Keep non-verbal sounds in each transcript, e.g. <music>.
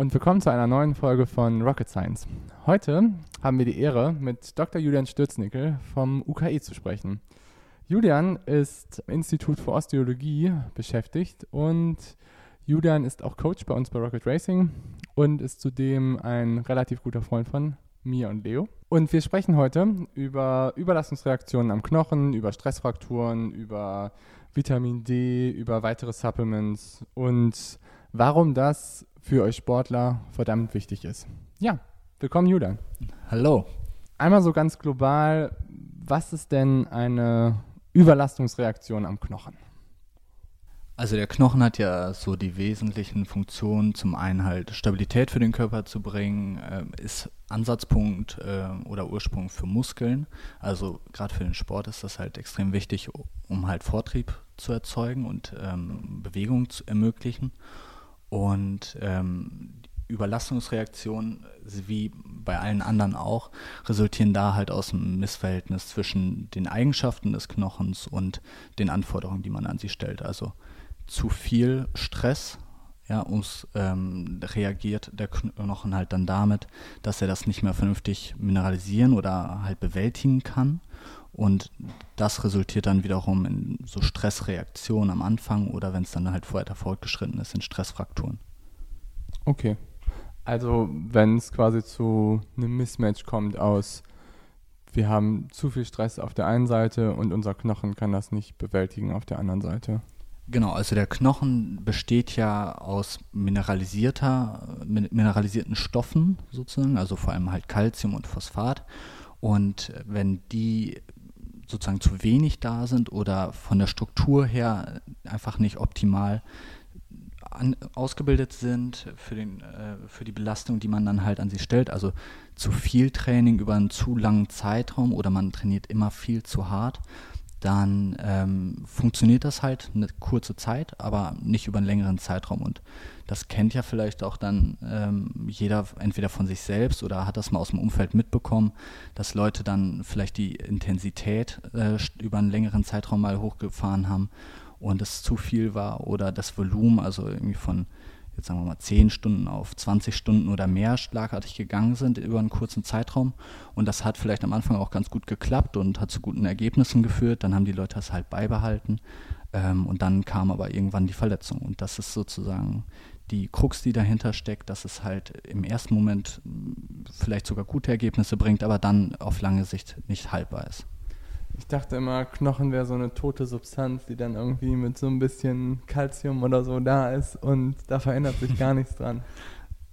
und willkommen zu einer neuen Folge von Rocket Science. Heute haben wir die Ehre, mit Dr. Julian Stürznickel vom UKE zu sprechen. Julian ist im Institut für Osteologie beschäftigt und Julian ist auch Coach bei uns bei Rocket Racing und ist zudem ein relativ guter Freund von mir und Leo. Und wir sprechen heute über Überlastungsreaktionen am Knochen, über Stressfrakturen, über Vitamin D, über weitere Supplements und warum das für euch Sportler verdammt wichtig ist. Ja, willkommen Julian. Hallo. Einmal so ganz global, was ist denn eine Überlastungsreaktion am Knochen? Also der Knochen hat ja so die wesentlichen Funktionen, zum einen halt Stabilität für den Körper zu bringen, äh, ist Ansatzpunkt äh, oder Ursprung für Muskeln. Also gerade für den Sport ist das halt extrem wichtig, um halt Vortrieb zu erzeugen und ähm, Bewegung zu ermöglichen. Und ähm, Überlastungsreaktionen, wie bei allen anderen auch, resultieren da halt aus dem Missverhältnis zwischen den Eigenschaften des Knochens und den Anforderungen, die man an sie stellt. Also zu viel Stress, ja, ums, ähm, reagiert der Knochen halt dann damit, dass er das nicht mehr vernünftig mineralisieren oder halt bewältigen kann. Und das resultiert dann wiederum in so Stressreaktionen am Anfang oder wenn es dann halt weiter fortgeschritten ist, in Stressfrakturen. Okay. Also wenn es quasi zu einem Mismatch kommt aus, wir haben zu viel Stress auf der einen Seite und unser Knochen kann das nicht bewältigen auf der anderen Seite. Genau, also der Knochen besteht ja aus mineralisierter, mineralisierten Stoffen sozusagen, also vor allem halt Calcium und Phosphat. Und wenn die sozusagen zu wenig da sind oder von der Struktur her einfach nicht optimal an, ausgebildet sind für, den, äh, für die Belastung, die man dann halt an sie stellt. Also zu viel Training über einen zu langen Zeitraum oder man trainiert immer viel zu hart, dann ähm, funktioniert das halt eine kurze Zeit, aber nicht über einen längeren Zeitraum. Und das kennt ja vielleicht auch dann ähm, jeder entweder von sich selbst oder hat das mal aus dem Umfeld mitbekommen, dass Leute dann vielleicht die Intensität äh, über einen längeren Zeitraum mal hochgefahren haben und es zu viel war oder das Volumen, also irgendwie von jetzt sagen wir mal 10 Stunden auf 20 Stunden oder mehr schlagartig gegangen sind über einen kurzen Zeitraum. Und das hat vielleicht am Anfang auch ganz gut geklappt und hat zu guten Ergebnissen geführt. Dann haben die Leute das halt beibehalten. Ähm, und dann kam aber irgendwann die Verletzung. Und das ist sozusagen die Krux, die dahinter steckt, dass es halt im ersten Moment vielleicht sogar gute Ergebnisse bringt, aber dann auf lange Sicht nicht haltbar ist. Ich dachte immer, Knochen wäre so eine tote Substanz, die dann irgendwie mit so ein bisschen Kalzium oder so da ist und da verändert sich gar nichts dran. <laughs>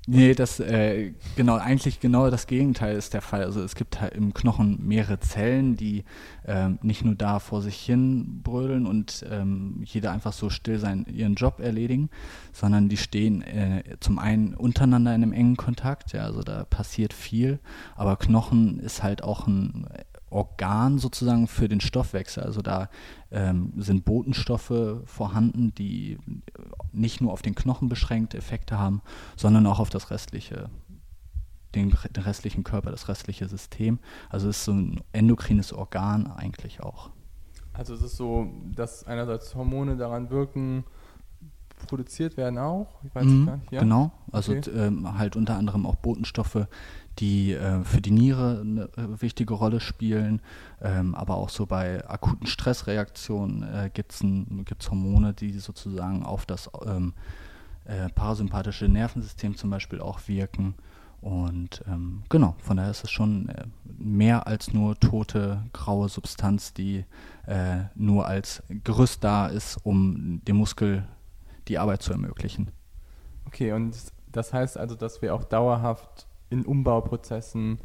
Nee, das äh, genau, eigentlich genau das Gegenteil ist der Fall. Also es gibt halt im Knochen mehrere Zellen, die ähm, nicht nur da vor sich hin brödeln und ähm, jeder einfach so still sein, ihren Job erledigen, sondern die stehen äh, zum einen untereinander in einem engen Kontakt, ja, also da passiert viel, aber Knochen ist halt auch ein Organ sozusagen für den Stoffwechsel. Also da ähm, sind Botenstoffe vorhanden, die nicht nur auf den Knochen beschränkt Effekte haben, sondern auch auf das restliche, den, den restlichen Körper, das restliche System. Also es ist so ein endokrines Organ eigentlich auch. Also es ist so, dass einerseits Hormone daran wirken, produziert werden auch? Ich weiß mhm, nicht. Ja? Genau, also okay. ähm, halt unter anderem auch Botenstoffe, die äh, für die Niere eine äh, wichtige Rolle spielen, ähm, aber auch so bei akuten Stressreaktionen äh, gibt es Hormone, die sozusagen auf das ähm, äh, parasympathische Nervensystem zum Beispiel auch wirken. Und ähm, genau, von daher ist es schon äh, mehr als nur tote, graue Substanz, die äh, nur als Gerüst da ist, um dem Muskel die Arbeit zu ermöglichen. Okay, und das heißt also, dass wir auch dauerhaft in Umbauprozessen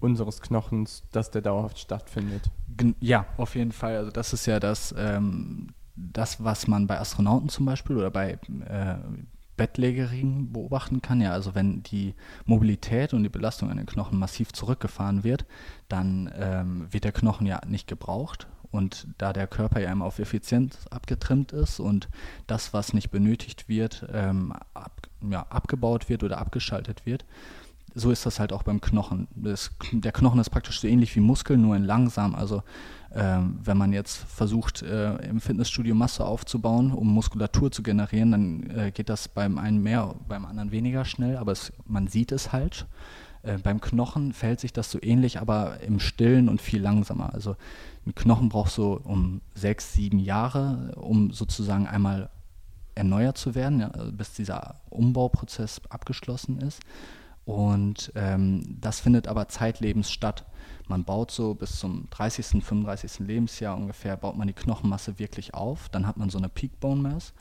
unseres Knochens, dass der dauerhaft stattfindet. Ja, auf jeden Fall. Also das ist ja das, ähm, das was man bei Astronauten zum Beispiel oder bei äh, Bettlägerigen beobachten kann. Ja, also wenn die Mobilität und die Belastung an den Knochen massiv zurückgefahren wird, dann ähm, wird der Knochen ja nicht gebraucht. Und da der Körper ja immer auf Effizienz abgetrimmt ist und das, was nicht benötigt wird, ähm, ab, ja, abgebaut wird oder abgeschaltet wird, so ist das halt auch beim Knochen. Das, der Knochen ist praktisch so ähnlich wie Muskeln, nur in langsam. Also ähm, wenn man jetzt versucht, äh, im Fitnessstudio Masse aufzubauen, um Muskulatur zu generieren, dann äh, geht das beim einen mehr, beim anderen weniger schnell, aber es, man sieht es halt. Äh, beim Knochen verhält sich das so ähnlich, aber im Stillen und viel langsamer. Also ein Knochen braucht so um sechs, sieben Jahre, um sozusagen einmal erneuert zu werden, ja, bis dieser Umbauprozess abgeschlossen ist. Und ähm, das findet aber zeitlebens statt. Man baut so bis zum 30., 35. Lebensjahr ungefähr, baut man die Knochenmasse wirklich auf. Dann hat man so eine Peak Bone Mass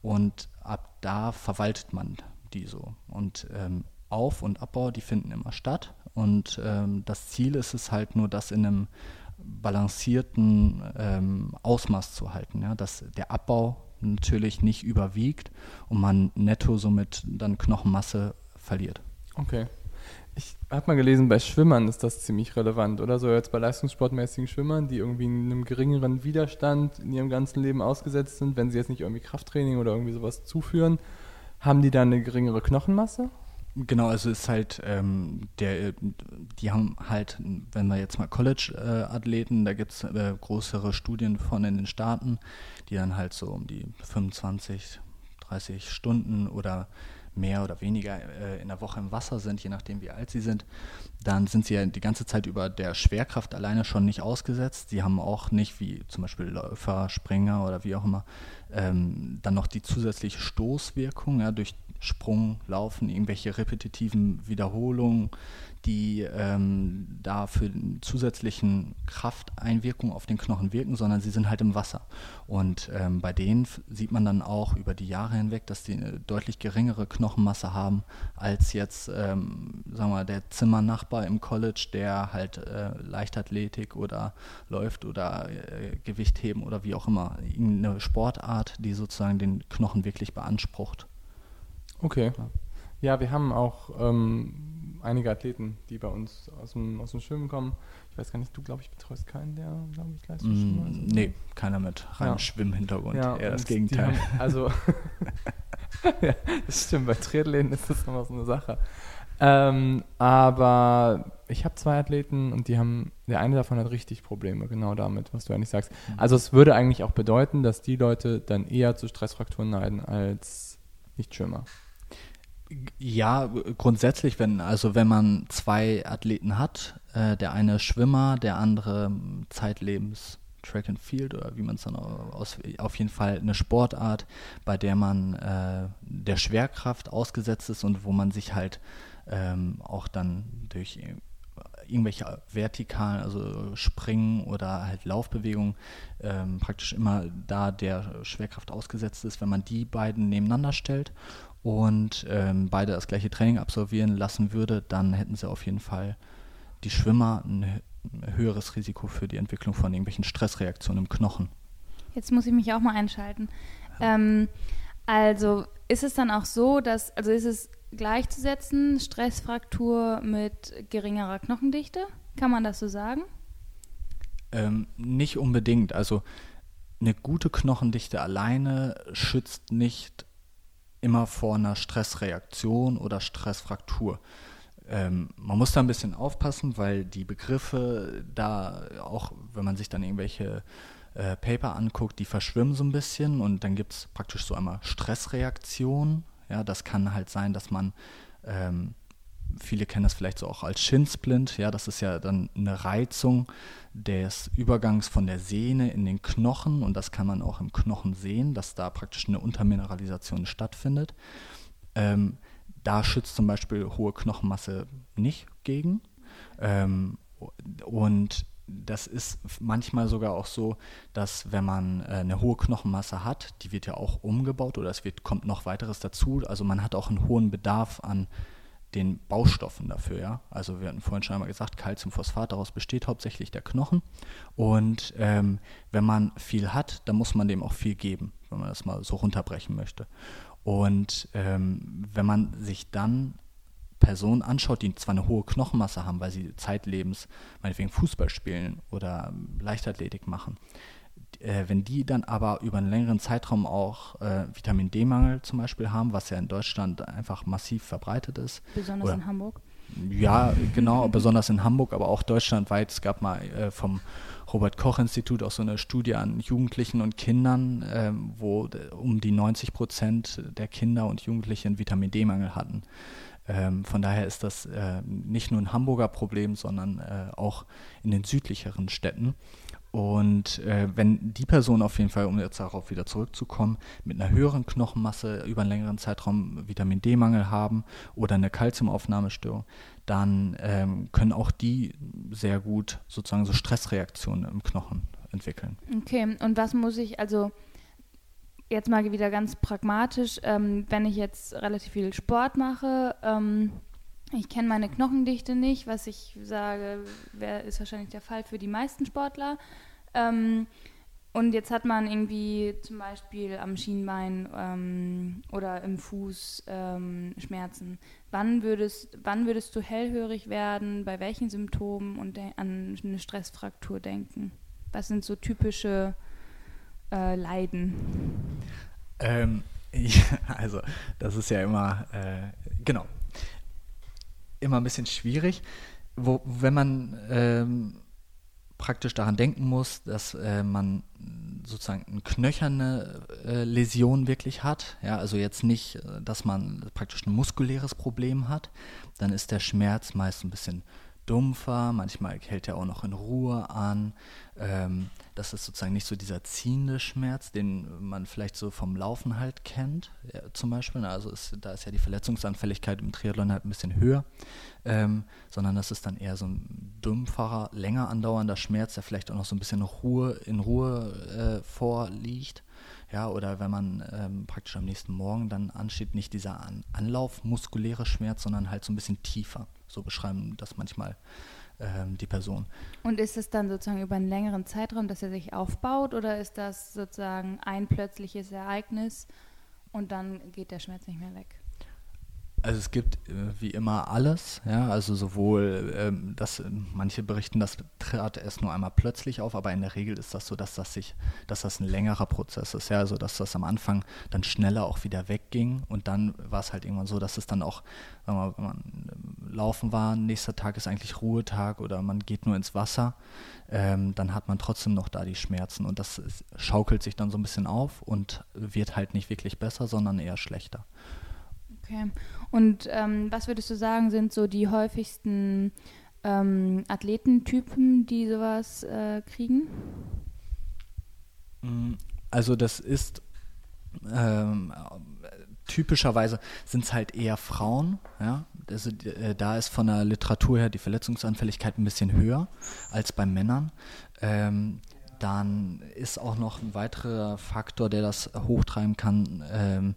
und ab da verwaltet man die so. Und ähm, Auf- und Abbau, die finden immer statt. Und ähm, das Ziel ist es halt nur, das in einem balancierten ähm, Ausmaß zu halten. Ja? Dass der Abbau natürlich nicht überwiegt und man netto somit dann Knochenmasse verliert. Okay. Ich habe mal gelesen, bei Schwimmern ist das ziemlich relevant, oder? So jetzt bei leistungssportmäßigen Schwimmern, die irgendwie einem geringeren Widerstand in ihrem ganzen Leben ausgesetzt sind, wenn sie jetzt nicht irgendwie Krafttraining oder irgendwie sowas zuführen, haben die dann eine geringere Knochenmasse? Genau, also ist halt ähm, der, die haben halt, wenn wir jetzt mal College-Athleten, da gibt es äh, größere Studien von in den Staaten, die dann halt so um die 25, 30 Stunden oder mehr oder weniger äh, in der Woche im Wasser sind, je nachdem wie alt sie sind, dann sind sie ja die ganze Zeit über der Schwerkraft alleine schon nicht ausgesetzt. Sie haben auch nicht, wie zum Beispiel Läufer, Springer oder wie auch immer, ähm, dann noch die zusätzliche Stoßwirkung ja, durch Sprung, Laufen, irgendwelche repetitiven Wiederholungen, die ähm, da für zusätzlichen Krafteinwirkungen auf den Knochen wirken, sondern sie sind halt im Wasser. Und ähm, bei denen sieht man dann auch über die Jahre hinweg, dass die eine deutlich geringere Knochenmasse haben als jetzt, ähm, sagen wir der Zimmernachbar im College, der halt äh, Leichtathletik oder läuft oder äh, Gewicht heben oder wie auch immer. Irgendeine Sportart, die sozusagen den Knochen wirklich beansprucht. Okay. Ja, wir haben auch ähm, einige Athleten, die bei uns aus dem, aus dem Schwimmen kommen. Ich weiß gar nicht, du, glaube ich, betreust keinen, der, glaube ich, Leistungsschwimmer mm, ist. Nee, keiner mit reinem ja. Schwimmhintergrund. Ja, eher das Gegenteil. Haben, also, <laughs> <laughs> ja, das stimmt, bei Triathleten ist das immer so eine Sache. Ähm, aber ich habe zwei Athleten und die haben, der eine davon hat richtig Probleme, genau damit, was du eigentlich sagst. Mhm. Also es würde eigentlich auch bedeuten, dass die Leute dann eher zu Stressfrakturen neiden als Nicht-Schwimmer. Ja, grundsätzlich, wenn, also wenn man zwei Athleten hat, äh, der eine Schwimmer, der andere zeitlebens Track and Field oder wie man es dann aus, auf jeden Fall eine Sportart, bei der man äh, der Schwerkraft ausgesetzt ist und wo man sich halt ähm, auch dann durch irgendwelche vertikalen, also Springen oder halt Laufbewegungen ähm, praktisch immer da der Schwerkraft ausgesetzt ist, wenn man die beiden nebeneinander stellt und ähm, beide das gleiche Training absolvieren lassen würde, dann hätten sie auf jeden Fall die Schwimmer ein höheres Risiko für die Entwicklung von irgendwelchen Stressreaktionen im Knochen. Jetzt muss ich mich auch mal einschalten. Ja. Ähm, also ist es dann auch so, dass, also ist es gleichzusetzen, Stressfraktur mit geringerer Knochendichte? Kann man das so sagen? Ähm, nicht unbedingt. Also eine gute Knochendichte alleine schützt nicht immer vor einer Stressreaktion oder Stressfraktur. Ähm, man muss da ein bisschen aufpassen, weil die Begriffe da auch, wenn man sich dann irgendwelche äh, Paper anguckt, die verschwimmen so ein bisschen und dann gibt es praktisch so einmal Stressreaktion. Ja, das kann halt sein, dass man ähm, viele kennen das vielleicht so auch als Shinsplint, ja, das ist ja dann eine Reizung des Übergangs von der Sehne in den Knochen und das kann man auch im Knochen sehen, dass da praktisch eine Untermineralisation stattfindet. Ähm, da schützt zum Beispiel hohe Knochenmasse nicht gegen. Ähm, und das ist manchmal sogar auch so, dass wenn man äh, eine hohe Knochenmasse hat, die wird ja auch umgebaut oder es wird, kommt noch weiteres dazu. Also man hat auch einen hohen Bedarf an den Baustoffen dafür. Ja? Also wir hatten vorhin schon einmal gesagt, Calciumphosphat, daraus besteht hauptsächlich der Knochen. Und ähm, wenn man viel hat, dann muss man dem auch viel geben, wenn man das mal so runterbrechen möchte. Und ähm, wenn man sich dann Personen anschaut, die zwar eine hohe Knochenmasse haben, weil sie zeitlebens meinetwegen Fußball spielen oder Leichtathletik machen, äh, wenn die dann aber über einen längeren Zeitraum auch äh, Vitamin D-Mangel zum Beispiel haben, was ja in Deutschland einfach massiv verbreitet ist. Besonders oder, in Hamburg. Ja, genau, <laughs> besonders in Hamburg, aber auch deutschlandweit. Es gab mal äh, vom Robert Koch Institut auch so eine Studie an Jugendlichen und Kindern, äh, wo um die 90 Prozent der Kinder und Jugendlichen Vitamin D-Mangel hatten. Ähm, von daher ist das äh, nicht nur ein Hamburger Problem, sondern äh, auch in den südlicheren Städten. Und äh, wenn die Person auf jeden Fall, um jetzt darauf wieder zurückzukommen, mit einer höheren Knochenmasse über einen längeren Zeitraum Vitamin D-Mangel haben oder eine Kalziumaufnahmestörung, dann ähm, können auch die sehr gut sozusagen so Stressreaktionen im Knochen entwickeln. Okay, und was muss ich, also jetzt mal wieder ganz pragmatisch, ähm, wenn ich jetzt relativ viel Sport mache, ähm, ich kenne meine Knochendichte nicht, was ich sage, wär, ist wahrscheinlich der Fall für die meisten Sportler. Ähm, und jetzt hat man irgendwie zum Beispiel am Schienbein ähm, oder im Fuß ähm, Schmerzen. Wann würdest, wann würdest du hellhörig werden? Bei welchen Symptomen und an eine Stressfraktur denken? Was sind so typische äh, Leiden? Ähm, <laughs> ja, also, das ist ja immer, äh, genau, immer ein bisschen schwierig, wo, wenn man ähm, praktisch daran denken muss, dass äh, man sozusagen eine knöcherne äh, Läsion wirklich hat, ja, also jetzt nicht, äh, dass man praktisch ein muskuläres Problem hat, dann ist der Schmerz meist ein bisschen dumpfer, manchmal hält er auch noch in Ruhe an. Ähm, das ist sozusagen nicht so dieser ziehende Schmerz, den man vielleicht so vom Laufen halt kennt, ja, zum Beispiel. Also ist, da ist ja die Verletzungsanfälligkeit im Triathlon halt ein bisschen höher, ähm, sondern das ist dann eher so ein dumpferer, länger andauernder Schmerz, der vielleicht auch noch so ein bisschen Ruhe, in Ruhe äh, vorliegt. Ja, oder wenn man ähm, praktisch am nächsten Morgen dann ansteht, nicht dieser An Anlauf muskuläre Schmerz, sondern halt so ein bisschen tiefer. So beschreiben das manchmal ähm, die Person. Und ist es dann sozusagen über einen längeren Zeitraum, dass er sich aufbaut oder ist das sozusagen ein plötzliches Ereignis und dann geht der Schmerz nicht mehr weg? Also es gibt äh, wie immer alles, ja, also sowohl, ähm, dass manche berichten, das trat erst nur einmal plötzlich auf, aber in der Regel ist das so, dass das sich, dass das ein längerer Prozess ist, ja, also dass das am Anfang dann schneller auch wieder wegging und dann war es halt irgendwann so, dass es dann auch, wenn man, wenn man ähm, laufen war, nächster Tag ist eigentlich Ruhetag oder man geht nur ins Wasser, ähm, dann hat man trotzdem noch da die Schmerzen und das schaukelt sich dann so ein bisschen auf und wird halt nicht wirklich besser, sondern eher schlechter. Okay. Und ähm, was würdest du sagen, sind so die häufigsten ähm, Athletentypen, die sowas äh, kriegen? Mm, also das ist ähm, typischerweise sind es halt eher Frauen, ja. Also, äh, da ist von der Literatur her die Verletzungsanfälligkeit ein bisschen höher als bei Männern. Ähm, dann ist auch noch ein weiterer Faktor, der das hochtreiben kann, ähm,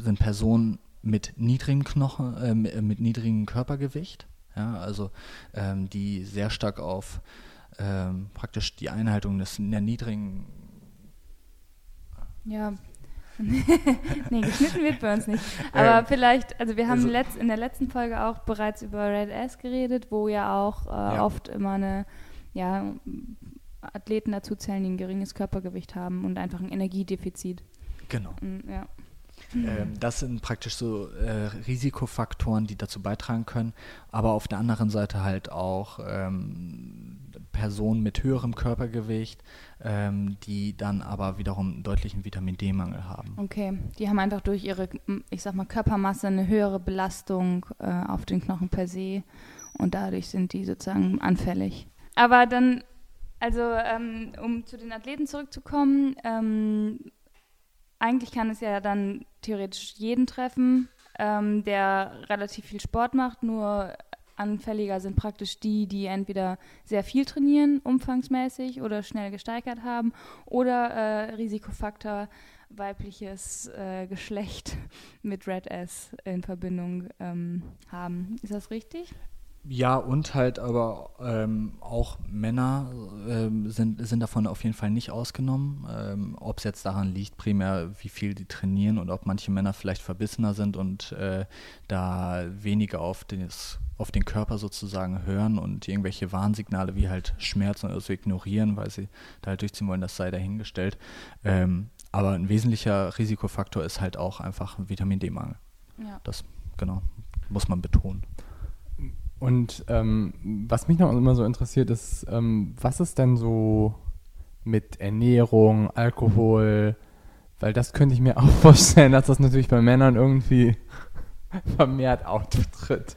sind Personen mit niedrigem Knochen, äh, mit niedrigem Körpergewicht, ja, also ähm, die sehr stark auf ähm, praktisch die Einhaltung des der niedrigen ja. <laughs> nee, geschnitten wird bei uns nicht. <laughs> Aber ähm, vielleicht, also wir haben also, in der letzten Folge auch bereits über Red Ass geredet, wo ja auch äh, ja. oft immer eine, ja, Athleten dazu zählen, die ein geringes Körpergewicht haben und einfach ein Energiedefizit. Genau. Und, ja. Ähm, das sind praktisch so äh, Risikofaktoren, die dazu beitragen können. Aber auf der anderen Seite halt auch ähm, Personen mit höherem Körpergewicht, ähm, die dann aber wiederum einen deutlichen Vitamin D-Mangel haben. Okay, die haben einfach durch ihre, ich sag mal, Körpermasse eine höhere Belastung äh, auf den Knochen per se und dadurch sind die sozusagen anfällig. Aber dann, also ähm, um zu den Athleten zurückzukommen, ähm, eigentlich kann es ja dann theoretisch jeden treffen, ähm, der relativ viel Sport macht, nur anfälliger sind praktisch die, die entweder sehr viel trainieren, umfangsmäßig oder schnell gesteigert haben oder äh, Risikofaktor weibliches äh, Geschlecht <laughs> mit Red S in Verbindung ähm, haben. Ist das richtig? Ja, und halt aber ähm, auch Männer ähm, sind, sind davon auf jeden Fall nicht ausgenommen. Ähm, ob es jetzt daran liegt, primär wie viel die trainieren und ob manche Männer vielleicht verbissener sind und äh, da weniger auf, des, auf den Körper sozusagen hören und irgendwelche Warnsignale wie halt Schmerzen oder so ignorieren, weil sie da halt durchziehen wollen, das sei dahingestellt. Ähm, aber ein wesentlicher Risikofaktor ist halt auch einfach Vitamin D-Mangel. Ja. Das, genau, muss man betonen. Und ähm, was mich noch immer so interessiert, ist, ähm, was ist denn so mit Ernährung, Alkohol? Weil das könnte ich mir <laughs> auch vorstellen, dass das natürlich bei Männern irgendwie <laughs> vermehrt auftritt.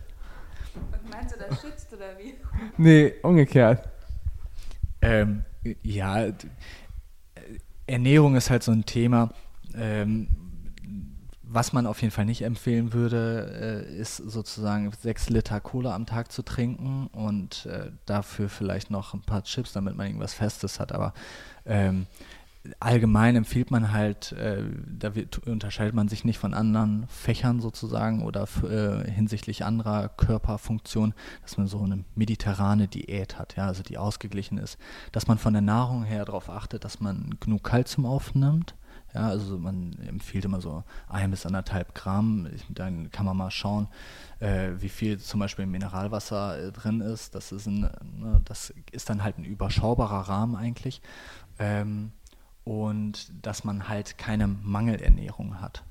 Und meinst du, das schützt oder wie? Nee, umgekehrt. Ähm, ja, Ernährung ist halt so ein Thema. Ähm, was man auf jeden Fall nicht empfehlen würde, äh, ist sozusagen sechs Liter Cola am Tag zu trinken und äh, dafür vielleicht noch ein paar Chips, damit man irgendwas Festes hat. Aber ähm, allgemein empfiehlt man halt, äh, da wird, unterscheidet man sich nicht von anderen Fächern sozusagen oder äh, hinsichtlich anderer Körperfunktionen, dass man so eine mediterrane Diät hat, ja, also die ausgeglichen ist, dass man von der Nahrung her darauf achtet, dass man genug Kalzium aufnimmt ja, also man empfiehlt immer so ein bis anderthalb Gramm. Dann kann man mal schauen, äh, wie viel zum Beispiel Mineralwasser äh, drin ist. Das ist, ein, ne, das ist dann halt ein überschaubarer Rahmen eigentlich. Ähm, und dass man halt keine Mangelernährung hat.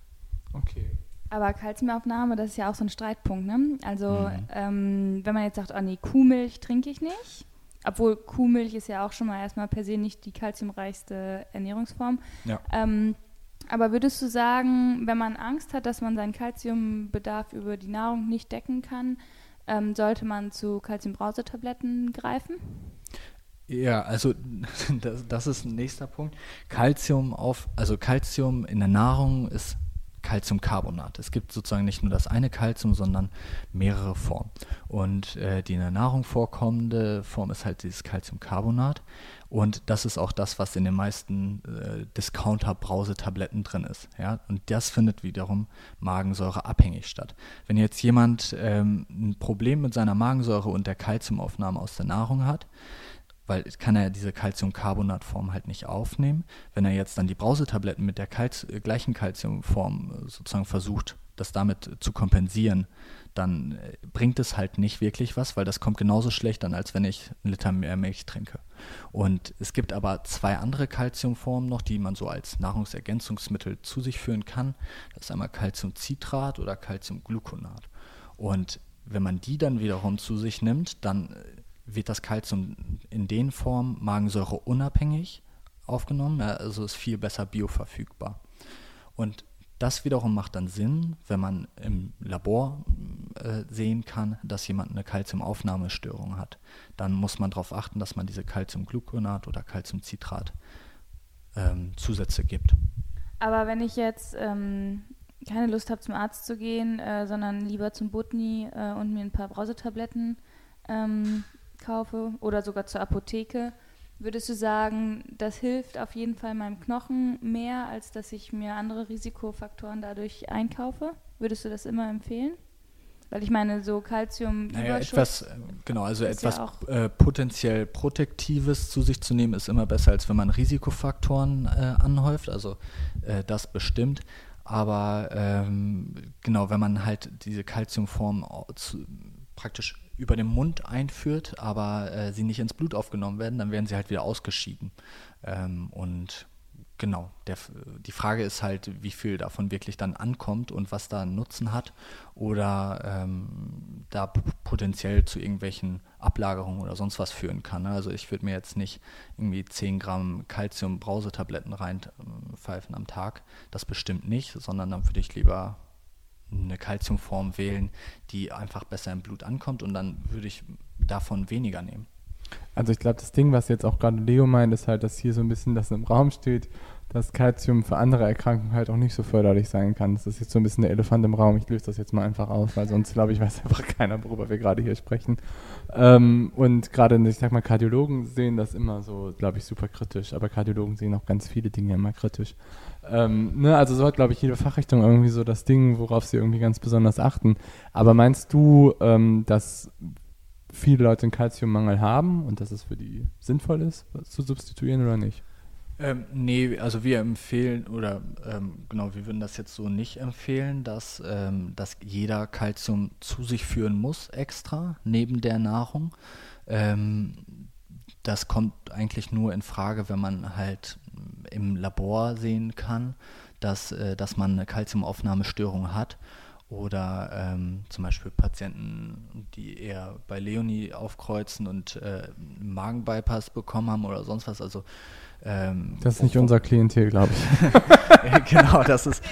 Okay. Aber Kalziumaufnahme, das ist ja auch so ein Streitpunkt, ne? Also mhm. ähm, wenn man jetzt sagt, oh nee, Kuhmilch trinke ich nicht, obwohl Kuhmilch ist ja auch schon mal erstmal per se nicht die kalziumreichste Ernährungsform. Ja. Ähm, aber würdest du sagen, wenn man Angst hat, dass man seinen Kalziumbedarf über die Nahrung nicht decken kann, ähm, sollte man zu Kalziumbrausetabletten greifen? Ja, also <laughs> das, das ist ein nächster Punkt. Kalzium auf, also Kalzium in der Nahrung ist Calciumcarbonat. Es gibt sozusagen nicht nur das eine Calcium, sondern mehrere Formen. Und äh, die in der Nahrung vorkommende Form ist halt dieses Calciumcarbonat. Und das ist auch das, was in den meisten äh, Discounter-Brausetabletten drin ist. Ja? Und das findet wiederum Magensäure abhängig statt. Wenn jetzt jemand ähm, ein Problem mit seiner Magensäure und der Calciumaufnahme aus der Nahrung hat, weil kann er diese Calciumcarbonatform halt nicht aufnehmen. Wenn er jetzt dann die Brausetabletten mit der Calci äh, gleichen Calciumform äh, sozusagen versucht, das damit zu kompensieren, dann äh, bringt es halt nicht wirklich was, weil das kommt genauso schlecht an, als wenn ich einen Liter mehr Milch trinke. Und es gibt aber zwei andere Calciumformen noch, die man so als Nahrungsergänzungsmittel zu sich führen kann. Das ist einmal Calciumcitrat oder Calciumgluconat. Und wenn man die dann wiederum zu sich nimmt, dann wird das Kalzium in den Formen Magensäure unabhängig aufgenommen, also ist viel besser bioverfügbar. Und das wiederum macht dann Sinn, wenn man im Labor äh, sehen kann, dass jemand eine Kalziumaufnahmestörung hat. Dann muss man darauf achten, dass man diese Calciumgluconat oder Calciumcitrat ähm, Zusätze gibt. Aber wenn ich jetzt ähm, keine Lust habe, zum Arzt zu gehen, äh, sondern lieber zum Butni äh, und mir ein paar Brausetabletten ähm, kaufe oder sogar zur Apotheke, würdest du sagen, das hilft auf jeden Fall meinem Knochen mehr, als dass ich mir andere Risikofaktoren dadurch einkaufe? Würdest du das immer empfehlen? Weil ich meine, so Calcium naja, etwas, äh, genau, also etwas ja äh, potenziell Protektives zu sich zu nehmen, ist immer besser, als wenn man Risikofaktoren äh, anhäuft. Also äh, das bestimmt. Aber ähm, genau, wenn man halt diese Calciumform praktisch über den Mund einführt, aber äh, sie nicht ins Blut aufgenommen werden, dann werden sie halt wieder ausgeschieden. Ähm, und genau, der, die Frage ist halt, wie viel davon wirklich dann ankommt und was da einen Nutzen hat oder ähm, da potenziell zu irgendwelchen Ablagerungen oder sonst was führen kann. Ne? Also ich würde mir jetzt nicht irgendwie 10 Gramm Calcium-Brausetabletten reinpfeifen am Tag, das bestimmt nicht, sondern dann würde ich lieber eine Kalziumform wählen, die einfach besser im Blut ankommt und dann würde ich davon weniger nehmen. Also ich glaube, das Ding, was jetzt auch gerade Leo meint, ist halt, dass hier so ein bisschen das im Raum steht, dass Kalzium für andere Erkrankungen halt auch nicht so förderlich sein kann. Das ist jetzt so ein bisschen der Elefant im Raum. Ich löse das jetzt mal einfach auf, weil sonst glaube ich, weiß einfach keiner, worüber wir gerade hier sprechen. Ähm, und gerade, ich sag mal, Kardiologen sehen das immer so, glaube ich, super kritisch. Aber Kardiologen sehen auch ganz viele Dinge immer kritisch. Ähm, ne, also so hat, glaube ich, jede Fachrichtung irgendwie so das Ding, worauf sie irgendwie ganz besonders achten. Aber meinst du, ähm, dass viele Leute einen Kalziummangel haben und dass es für die sinnvoll ist, was zu substituieren oder nicht? Ähm, nee, also wir empfehlen oder ähm, genau, wir würden das jetzt so nicht empfehlen, dass, ähm, dass jeder Kalzium zu sich führen muss extra neben der Nahrung. Ähm, das kommt eigentlich nur in Frage, wenn man halt im Labor sehen kann, dass, äh, dass man eine Kalziumaufnahmestörung hat oder ähm, zum Beispiel Patienten, die eher bei Leonie aufkreuzen und äh, Magenbypass bekommen haben oder sonst was. Also ähm, das ist nicht unser Klientel, glaube ich. <laughs> genau, das ist.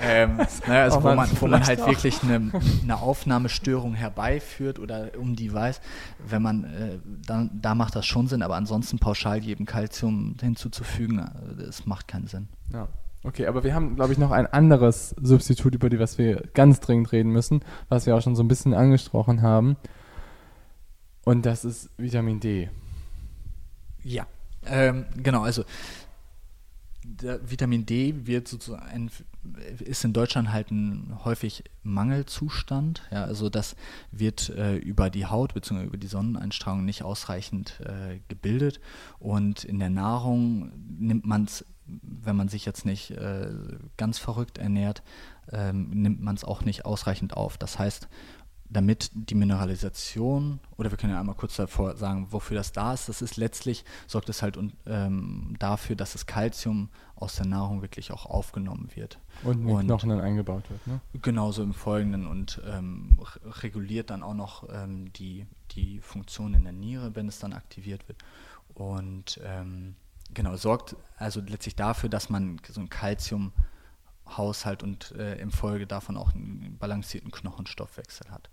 Ähm, naja, also wo, man, wo man halt auch. wirklich eine, eine, Aufnahmestörung herbeiführt oder um die weiß, wenn man, äh, dann, da macht das schon Sinn, aber ansonsten pauschal jedem Kalzium hinzuzufügen, äh, das macht keinen Sinn. Ja. Okay, aber wir haben, glaube ich, noch ein anderes Substitut, über das wir ganz dringend reden müssen, was wir auch schon so ein bisschen angesprochen haben. Und das ist Vitamin D. Ja, ähm, genau, also Vitamin D wird sozusagen ist in Deutschland halt ein häufig Mangelzustand. Ja, also das wird äh, über die Haut bzw. über die Sonneneinstrahlung nicht ausreichend äh, gebildet und in der Nahrung nimmt man es, wenn man sich jetzt nicht äh, ganz verrückt ernährt, ähm, nimmt man es auch nicht ausreichend auf. Das heißt, damit die Mineralisation, oder wir können ja einmal kurz davor sagen, wofür das da ist, das ist letztlich, sorgt es halt ähm, dafür, dass das Kalzium aus der Nahrung wirklich auch aufgenommen wird. Und in den Knochen dann eingebaut wird, ne? Genauso im Folgenden und ähm, reguliert dann auch noch ähm, die, die Funktion in der Niere, wenn es dann aktiviert wird. Und ähm, genau, sorgt also letztlich dafür, dass man so ein Kalzium Haushalt und äh, im Folge davon auch einen balancierten Knochenstoffwechsel hat.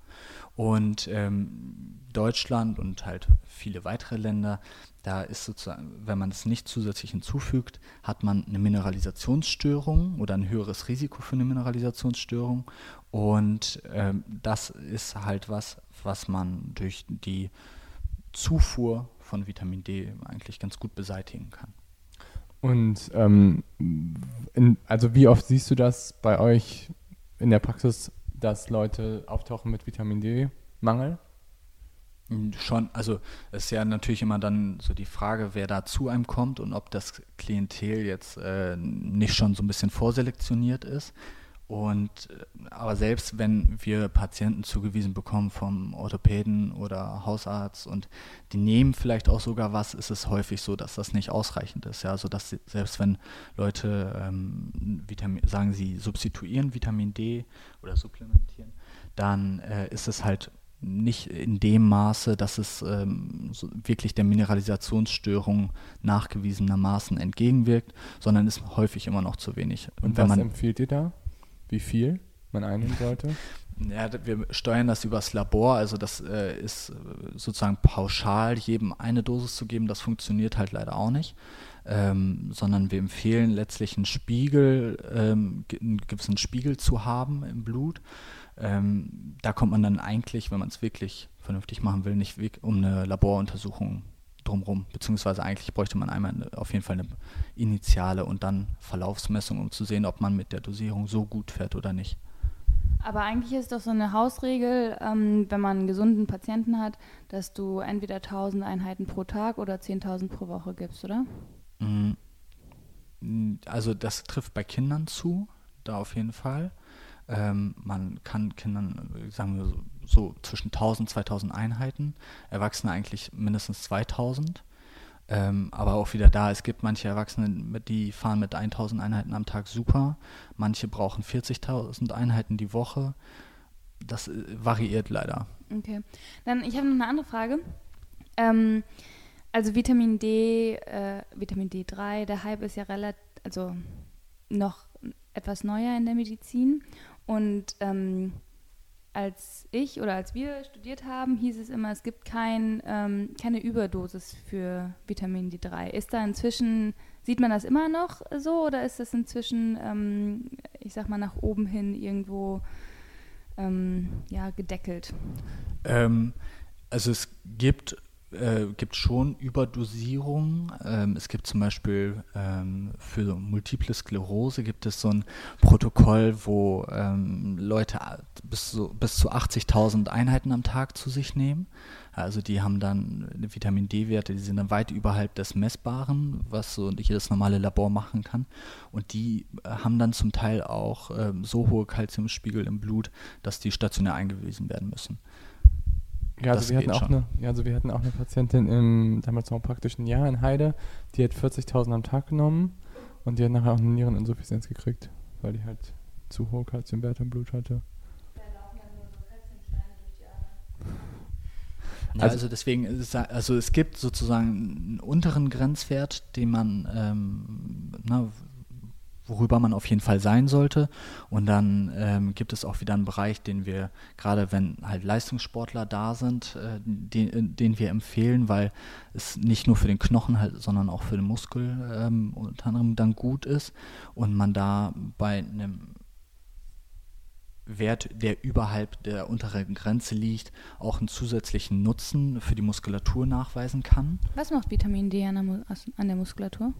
Und ähm, Deutschland und halt viele weitere Länder, da ist sozusagen, wenn man es nicht zusätzlich hinzufügt, hat man eine Mineralisationsstörung oder ein höheres Risiko für eine Mineralisationsstörung. Und ähm, das ist halt was, was man durch die Zufuhr von Vitamin D eigentlich ganz gut beseitigen kann. Und ähm, in, also wie oft siehst du das bei euch in der Praxis, dass Leute auftauchen mit Vitamin D-Mangel? Hm, schon, also es ist ja natürlich immer dann so die Frage, wer da zu einem kommt und ob das Klientel jetzt äh, nicht schon so ein bisschen vorselektioniert ist. Und äh, aber selbst wenn wir Patienten zugewiesen bekommen vom Orthopäden oder Hausarzt und die nehmen vielleicht auch sogar was, ist es häufig so, dass das nicht ausreichend ist. Ja, also dass selbst wenn Leute ähm, Vitamin, sagen, sie substituieren Vitamin D oder supplementieren, dann äh, ist es halt nicht in dem Maße, dass es ähm, so wirklich der Mineralisationsstörung nachgewiesenermaßen entgegenwirkt, sondern ist häufig immer noch zu wenig. Und, Und was man, empfiehlt ihr da? Wie viel man einnehmen sollte? <laughs> Ja, wir steuern das übers Labor, also das äh, ist äh, sozusagen pauschal jedem eine Dosis zu geben, das funktioniert halt leider auch nicht, ähm, sondern wir empfehlen letztlich einen Spiegel, ähm, einen gewissen Spiegel zu haben im Blut. Ähm, da kommt man dann eigentlich, wenn man es wirklich vernünftig machen will, nicht um eine Laboruntersuchung drumherum, beziehungsweise eigentlich bräuchte man einmal auf jeden Fall eine initiale und dann Verlaufsmessung, um zu sehen, ob man mit der Dosierung so gut fährt oder nicht. Aber eigentlich ist doch so eine Hausregel, ähm, wenn man einen gesunden Patienten hat, dass du entweder 1000 Einheiten pro Tag oder 10.000 pro Woche gibst, oder? Mm, also das trifft bei Kindern zu, da auf jeden Fall. Ähm, man kann Kindern, sagen wir so, so zwischen 1000, 2000 Einheiten, Erwachsene eigentlich mindestens 2000. Ähm, aber auch wieder da, es gibt manche Erwachsene, die fahren mit 1000 Einheiten am Tag super, manche brauchen 40.000 Einheiten die Woche. Das äh, variiert leider. Okay. Dann, ich habe noch eine andere Frage. Ähm, also Vitamin D, äh, Vitamin D3, der Hype ist ja relativ, also noch etwas neuer in der Medizin. Und ähm, als ich oder als wir studiert haben, hieß es immer, es gibt kein, ähm, keine Überdosis für Vitamin D3. Ist da inzwischen, sieht man das immer noch so oder ist das inzwischen, ähm, ich sag mal, nach oben hin irgendwo ähm, ja, gedeckelt? Ähm, also es gibt äh, gibt schon Überdosierungen. Ähm, es gibt zum Beispiel ähm, für Multiple Sklerose gibt es so ein Protokoll, wo ähm, Leute bis, so, bis zu 80.000 Einheiten am Tag zu sich nehmen. Also die haben dann Vitamin D-Werte, die sind dann weit überhalb des Messbaren, was so jedes normale Labor machen kann. Und die äh, haben dann zum Teil auch ähm, so hohe Kalziumspiegel im Blut, dass die stationär eingewiesen werden müssen. Ja, also wir hatten auch eine, ja, also wir hatten auch eine Patientin im damals noch praktischen Jahr in Heide, die hat 40.000 am Tag genommen und die hat nachher auch eine Niereninsuffizienz gekriegt, weil die halt zu hohe Kalziumwerte im Blut hatte. Ja, also, also, deswegen ist es, also es gibt sozusagen einen unteren Grenzwert, den man ähm, na, worüber man auf jeden Fall sein sollte. Und dann ähm, gibt es auch wieder einen Bereich, den wir, gerade wenn halt Leistungssportler da sind, äh, den, äh, den, wir empfehlen, weil es nicht nur für den Knochen halt, sondern auch für den Muskel ähm, unter anderem dann gut ist und man da bei einem Wert, der überhalb der unteren Grenze liegt, auch einen zusätzlichen Nutzen für die Muskulatur nachweisen kann. Was macht Vitamin D an der, an der Muskulatur?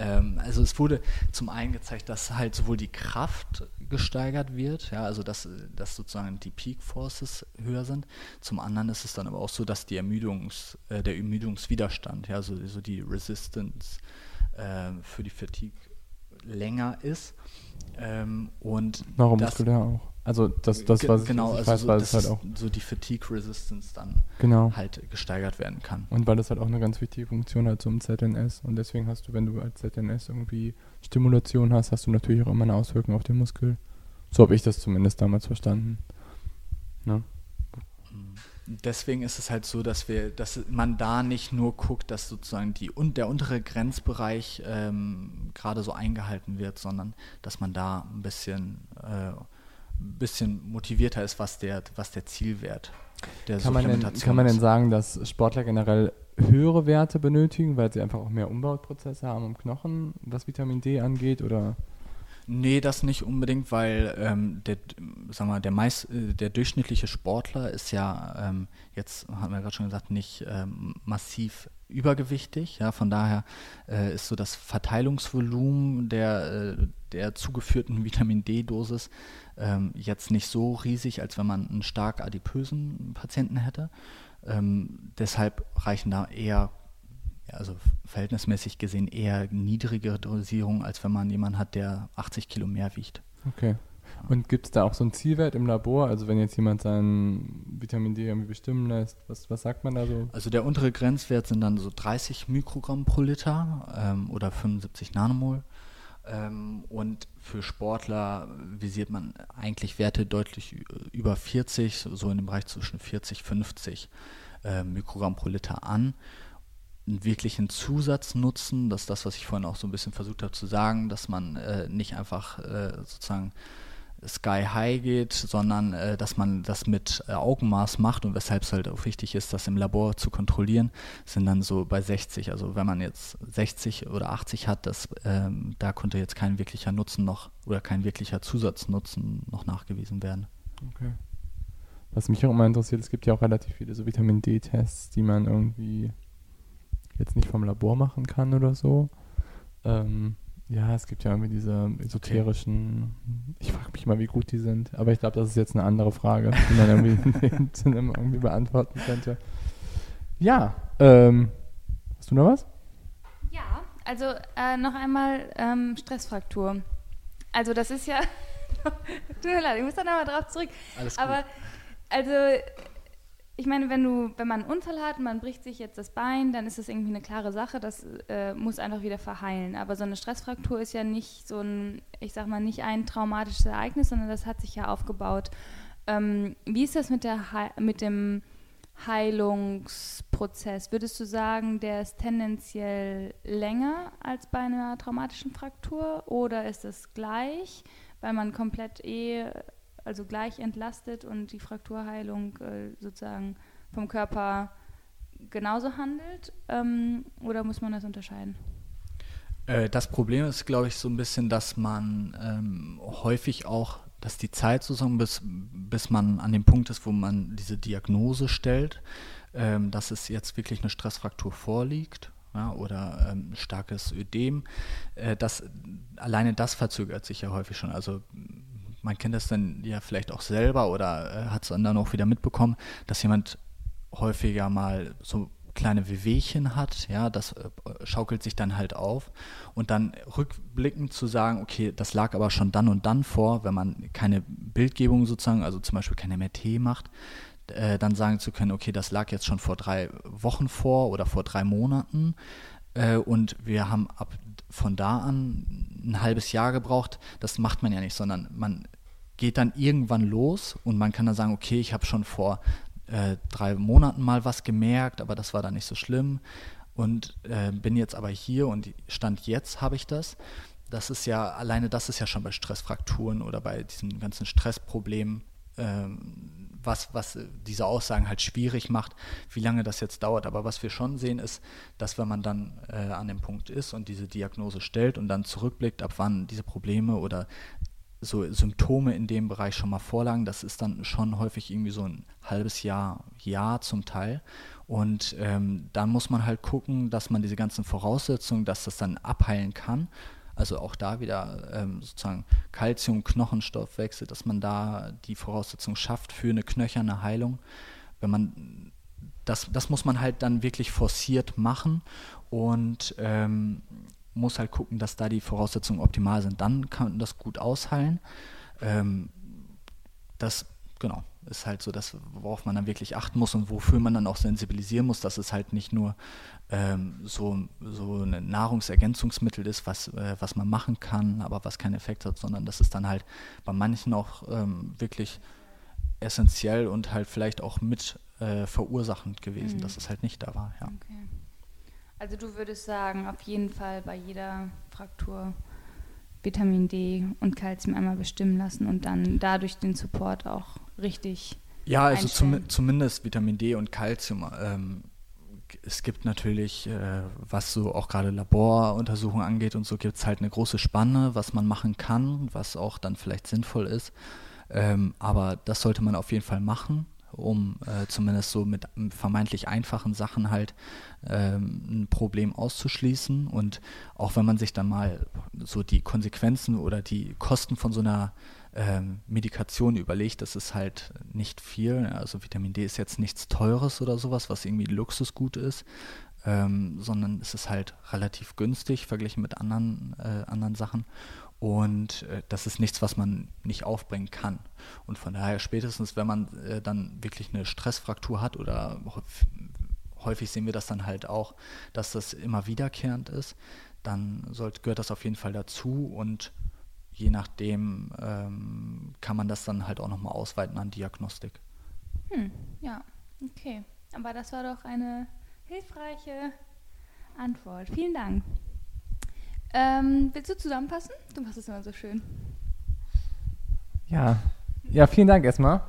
Ähm, also es wurde zum einen gezeigt, dass halt sowohl die Kraft gesteigert wird, ja, also dass, dass sozusagen die Peak Forces höher sind. Zum anderen ist es dann aber auch so, dass die Ermüdungs, äh, der Ermüdungswiderstand, ja, so, so die Resistance äh, für die Fatigue länger ist. Ähm, und Neuromuskulär auch. Also das, das was genau, ich, ich also weiß, so, weil es halt auch so die Fatigue Resistance dann genau. halt gesteigert werden kann. Und weil das halt auch eine ganz wichtige Funktion hat zum ZNS und deswegen hast du, wenn du als ZNS irgendwie Stimulation hast, hast du natürlich auch immer eine Auswirkung auf den Muskel. So habe ich das zumindest damals verstanden. Ne? deswegen ist es halt so, dass wir, dass man da nicht nur guckt, dass sozusagen die und der untere Grenzbereich ähm, gerade so eingehalten wird, sondern dass man da ein bisschen, äh, bisschen motivierter ist, was der, was der Zielwert der kann man, denn, kann man denn sagen, dass Sportler generell höhere Werte benötigen, weil sie einfach auch mehr Umbauprozesse haben im Knochen, was Vitamin D angeht, oder? Nee, das nicht unbedingt, weil ähm, der, sag mal, der, meist, äh, der durchschnittliche Sportler ist ja ähm, jetzt, haben wir gerade schon gesagt, nicht ähm, massiv übergewichtig. Ja, von daher äh, ist so das Verteilungsvolumen der, äh, der zugeführten <laughs> Vitamin D-Dosis ähm, jetzt nicht so riesig, als wenn man einen stark adipösen Patienten hätte. Ähm, deshalb reichen da eher also verhältnismäßig gesehen eher niedrigere Dosierung, als wenn man jemanden hat, der 80 Kilo mehr wiegt. Okay. Und gibt es da auch so einen Zielwert im Labor? Also wenn jetzt jemand sein Vitamin D irgendwie bestimmen lässt, was, was sagt man da so? Also der untere Grenzwert sind dann so 30 Mikrogramm pro Liter ähm, oder 75 Nanomol. Ähm, und für Sportler visiert man eigentlich Werte deutlich über 40, so in dem Bereich zwischen 40 50 äh, Mikrogramm pro Liter an. Einen wirklichen Zusatznutzen, das ist das, was ich vorhin auch so ein bisschen versucht habe zu sagen, dass man äh, nicht einfach äh, sozusagen Sky High geht, sondern äh, dass man das mit äh, Augenmaß macht und weshalb es halt auch wichtig ist, das im Labor zu kontrollieren, sind dann so bei 60. Also wenn man jetzt 60 oder 80 hat, das, ähm, da konnte jetzt kein wirklicher Nutzen noch oder kein wirklicher Zusatznutzen noch nachgewiesen werden. Okay. Was mich auch immer interessiert, es gibt ja auch relativ viele so Vitamin D-Tests, die man irgendwie jetzt nicht vom Labor machen kann oder so. Ähm, ja, es gibt ja irgendwie diese esoterischen, okay. ich frage mich mal, wie gut die sind, aber ich glaube, das ist jetzt eine andere Frage, die man irgendwie, <laughs> <laughs> irgendwie beantworten könnte. Ja, ähm, hast du noch was? Ja, also äh, noch einmal ähm, Stressfraktur. Also das ist ja, <laughs> tut mir leid, ich muss da nochmal drauf zurück. Alles gut. Aber also ich meine, wenn du, wenn man einen Unfall hat und man bricht sich jetzt das Bein, dann ist das irgendwie eine klare Sache, das äh, muss einfach wieder verheilen. Aber so eine Stressfraktur ist ja nicht so ein, ich sag mal, nicht ein traumatisches Ereignis, sondern das hat sich ja aufgebaut. Ähm, wie ist das mit, der mit dem Heilungsprozess? Würdest du sagen, der ist tendenziell länger als bei einer traumatischen Fraktur oder ist es gleich, weil man komplett eh also gleich entlastet und die Frakturheilung äh, sozusagen vom Körper genauso handelt? Ähm, oder muss man das unterscheiden? Äh, das Problem ist, glaube ich, so ein bisschen, dass man ähm, häufig auch dass die Zeit sozusagen, bis, bis man an dem Punkt ist, wo man diese Diagnose stellt, ähm, dass es jetzt wirklich eine Stressfraktur vorliegt ja, oder ähm, starkes Ödem, äh, das, alleine das verzögert sich ja häufig schon. Also man kennt das dann ja vielleicht auch selber oder äh, hat es dann auch wieder mitbekommen, dass jemand häufiger mal so kleine Wehwehchen hat, ja, das äh, schaukelt sich dann halt auf. Und dann rückblickend zu sagen, okay, das lag aber schon dann und dann vor, wenn man keine Bildgebung sozusagen, also zum Beispiel keine MRT macht, äh, dann sagen zu können, okay, das lag jetzt schon vor drei Wochen vor oder vor drei Monaten äh, und wir haben ab von da an ein halbes Jahr gebraucht. Das macht man ja nicht, sondern man geht dann irgendwann los und man kann dann sagen, okay, ich habe schon vor äh, drei Monaten mal was gemerkt, aber das war dann nicht so schlimm und äh, bin jetzt aber hier und Stand jetzt habe ich das. Das ist ja, alleine das ist ja schon bei Stressfrakturen oder bei diesen ganzen Stressproblemen ähm, was, was diese Aussagen halt schwierig macht, wie lange das jetzt dauert. Aber was wir schon sehen, ist, dass wenn man dann äh, an dem Punkt ist und diese Diagnose stellt und dann zurückblickt, ab wann diese Probleme oder so Symptome in dem Bereich schon mal vorlagen, das ist dann schon häufig irgendwie so ein halbes Jahr, Jahr zum Teil. Und ähm, dann muss man halt gucken, dass man diese ganzen Voraussetzungen, dass das dann abheilen kann, also auch da wieder ähm, sozusagen Kalzium, Knochenstoffwechsel, dass man da die Voraussetzung schafft für eine knöcherne Heilung. Wenn man das, das muss man halt dann wirklich forciert machen und ähm, muss halt gucken, dass da die Voraussetzungen optimal sind. Dann kann das gut ausheilen. Ähm, das, genau, ist halt so das, worauf man dann wirklich achten muss und wofür man dann auch sensibilisieren muss, dass es halt nicht nur ähm, so, so ein Nahrungsergänzungsmittel ist, was, äh, was man machen kann, aber was keinen Effekt hat, sondern dass es dann halt bei manchen auch ähm, wirklich essentiell und halt vielleicht auch mit äh, verursachend gewesen, mhm. dass es halt nicht da war. Ja. Okay. Also du würdest sagen, auf jeden Fall bei jeder Fraktur Vitamin D und Kalzium einmal bestimmen lassen und dann dadurch den Support auch richtig. Ja, also zum, zumindest Vitamin D und Kalzium. Ähm, es gibt natürlich, äh, was so auch gerade Laboruntersuchungen angeht und so, gibt es halt eine große Spanne, was man machen kann, was auch dann vielleicht sinnvoll ist. Ähm, aber das sollte man auf jeden Fall machen, um äh, zumindest so mit vermeintlich einfachen Sachen halt ähm, ein Problem auszuschließen. Und auch wenn man sich dann mal so die Konsequenzen oder die Kosten von so einer ähm, Medikation überlegt, das ist halt nicht viel. Also Vitamin D ist jetzt nichts Teures oder sowas, was irgendwie Luxusgut ist, ähm, sondern es ist halt relativ günstig verglichen mit anderen, äh, anderen Sachen. Und äh, das ist nichts, was man nicht aufbringen kann. Und von daher spätestens, wenn man äh, dann wirklich eine Stressfraktur hat oder häufig sehen wir das dann halt auch, dass das immer wiederkehrend ist, dann sollte, gehört das auf jeden Fall dazu und je nachdem ähm, kann man das dann halt auch nochmal ausweiten an Diagnostik. Hm, ja, okay. Aber das war doch eine hilfreiche Antwort. Vielen Dank. Ähm, willst du zusammenpassen? Du machst es immer so schön. Ja, ja, vielen Dank erstmal.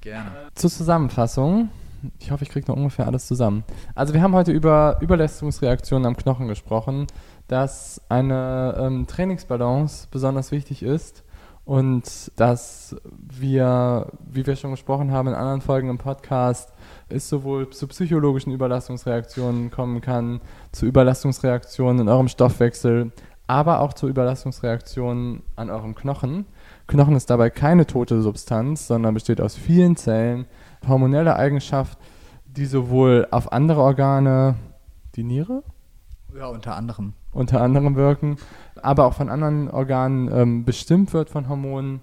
Gerne. Zur Zusammenfassung. Ich hoffe, ich kriege noch ungefähr alles zusammen. Also wir haben heute über Überlastungsreaktionen am Knochen gesprochen dass eine ähm, Trainingsbalance besonders wichtig ist und dass wir, wie wir schon gesprochen haben in anderen Folgen im Podcast, es sowohl zu psychologischen Überlastungsreaktionen kommen kann, zu Überlastungsreaktionen in eurem Stoffwechsel, aber auch zu Überlastungsreaktionen an eurem Knochen. Knochen ist dabei keine tote Substanz, sondern besteht aus vielen Zellen, hormonelle Eigenschaft, die sowohl auf andere Organe, die Niere? Ja, unter anderem unter anderem wirken, aber auch von anderen Organen ähm, bestimmt wird von Hormonen.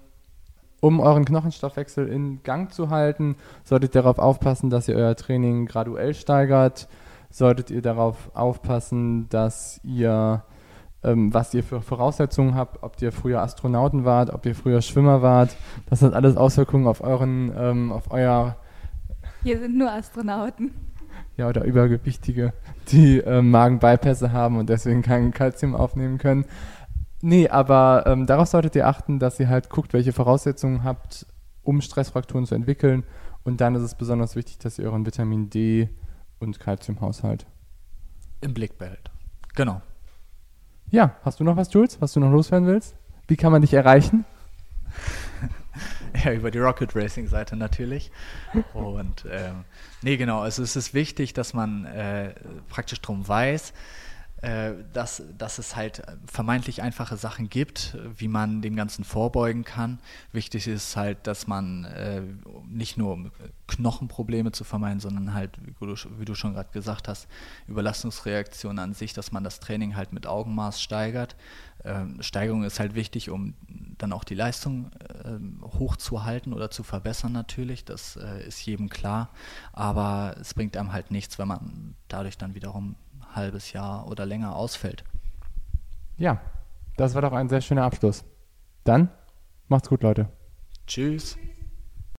Um euren Knochenstoffwechsel in Gang zu halten, solltet ihr darauf aufpassen, dass ihr euer Training graduell steigert. Solltet ihr darauf aufpassen, dass ihr, ähm, was ihr für Voraussetzungen habt, ob ihr früher Astronauten wart, ob ihr früher Schwimmer wart. Das hat alles Auswirkungen auf euren, ähm, auf euer. Hier sind nur Astronauten ja, oder Übergewichtige, die äh, Magenbypässe haben und deswegen kein Kalzium aufnehmen können. Nee, aber ähm, darauf solltet ihr achten, dass ihr halt guckt, welche Voraussetzungen habt, um Stressfrakturen zu entwickeln. Und dann ist es besonders wichtig, dass ihr euren Vitamin D und Kalziumhaushalt im Blick behält. Genau. Ja, hast du noch was, Jules, was du noch loswerden willst? Wie kann man dich erreichen? <laughs> Ja, über die Rocket Racing Seite natürlich. Und ähm, nee, genau, also es ist wichtig, dass man äh, praktisch drum weiß, dass, dass es halt vermeintlich einfache Sachen gibt, wie man dem Ganzen vorbeugen kann. Wichtig ist halt, dass man äh, nicht nur um Knochenprobleme zu vermeiden, sondern halt, wie du, wie du schon gerade gesagt hast, Überlastungsreaktionen an sich, dass man das Training halt mit Augenmaß steigert. Ähm, Steigerung ist halt wichtig, um dann auch die Leistung äh, hochzuhalten oder zu verbessern natürlich. Das äh, ist jedem klar. Aber es bringt einem halt nichts, wenn man dadurch dann wiederum halbes Jahr oder länger ausfällt. Ja, das war doch ein sehr schöner Abschluss. Dann macht's gut, Leute. Tschüss.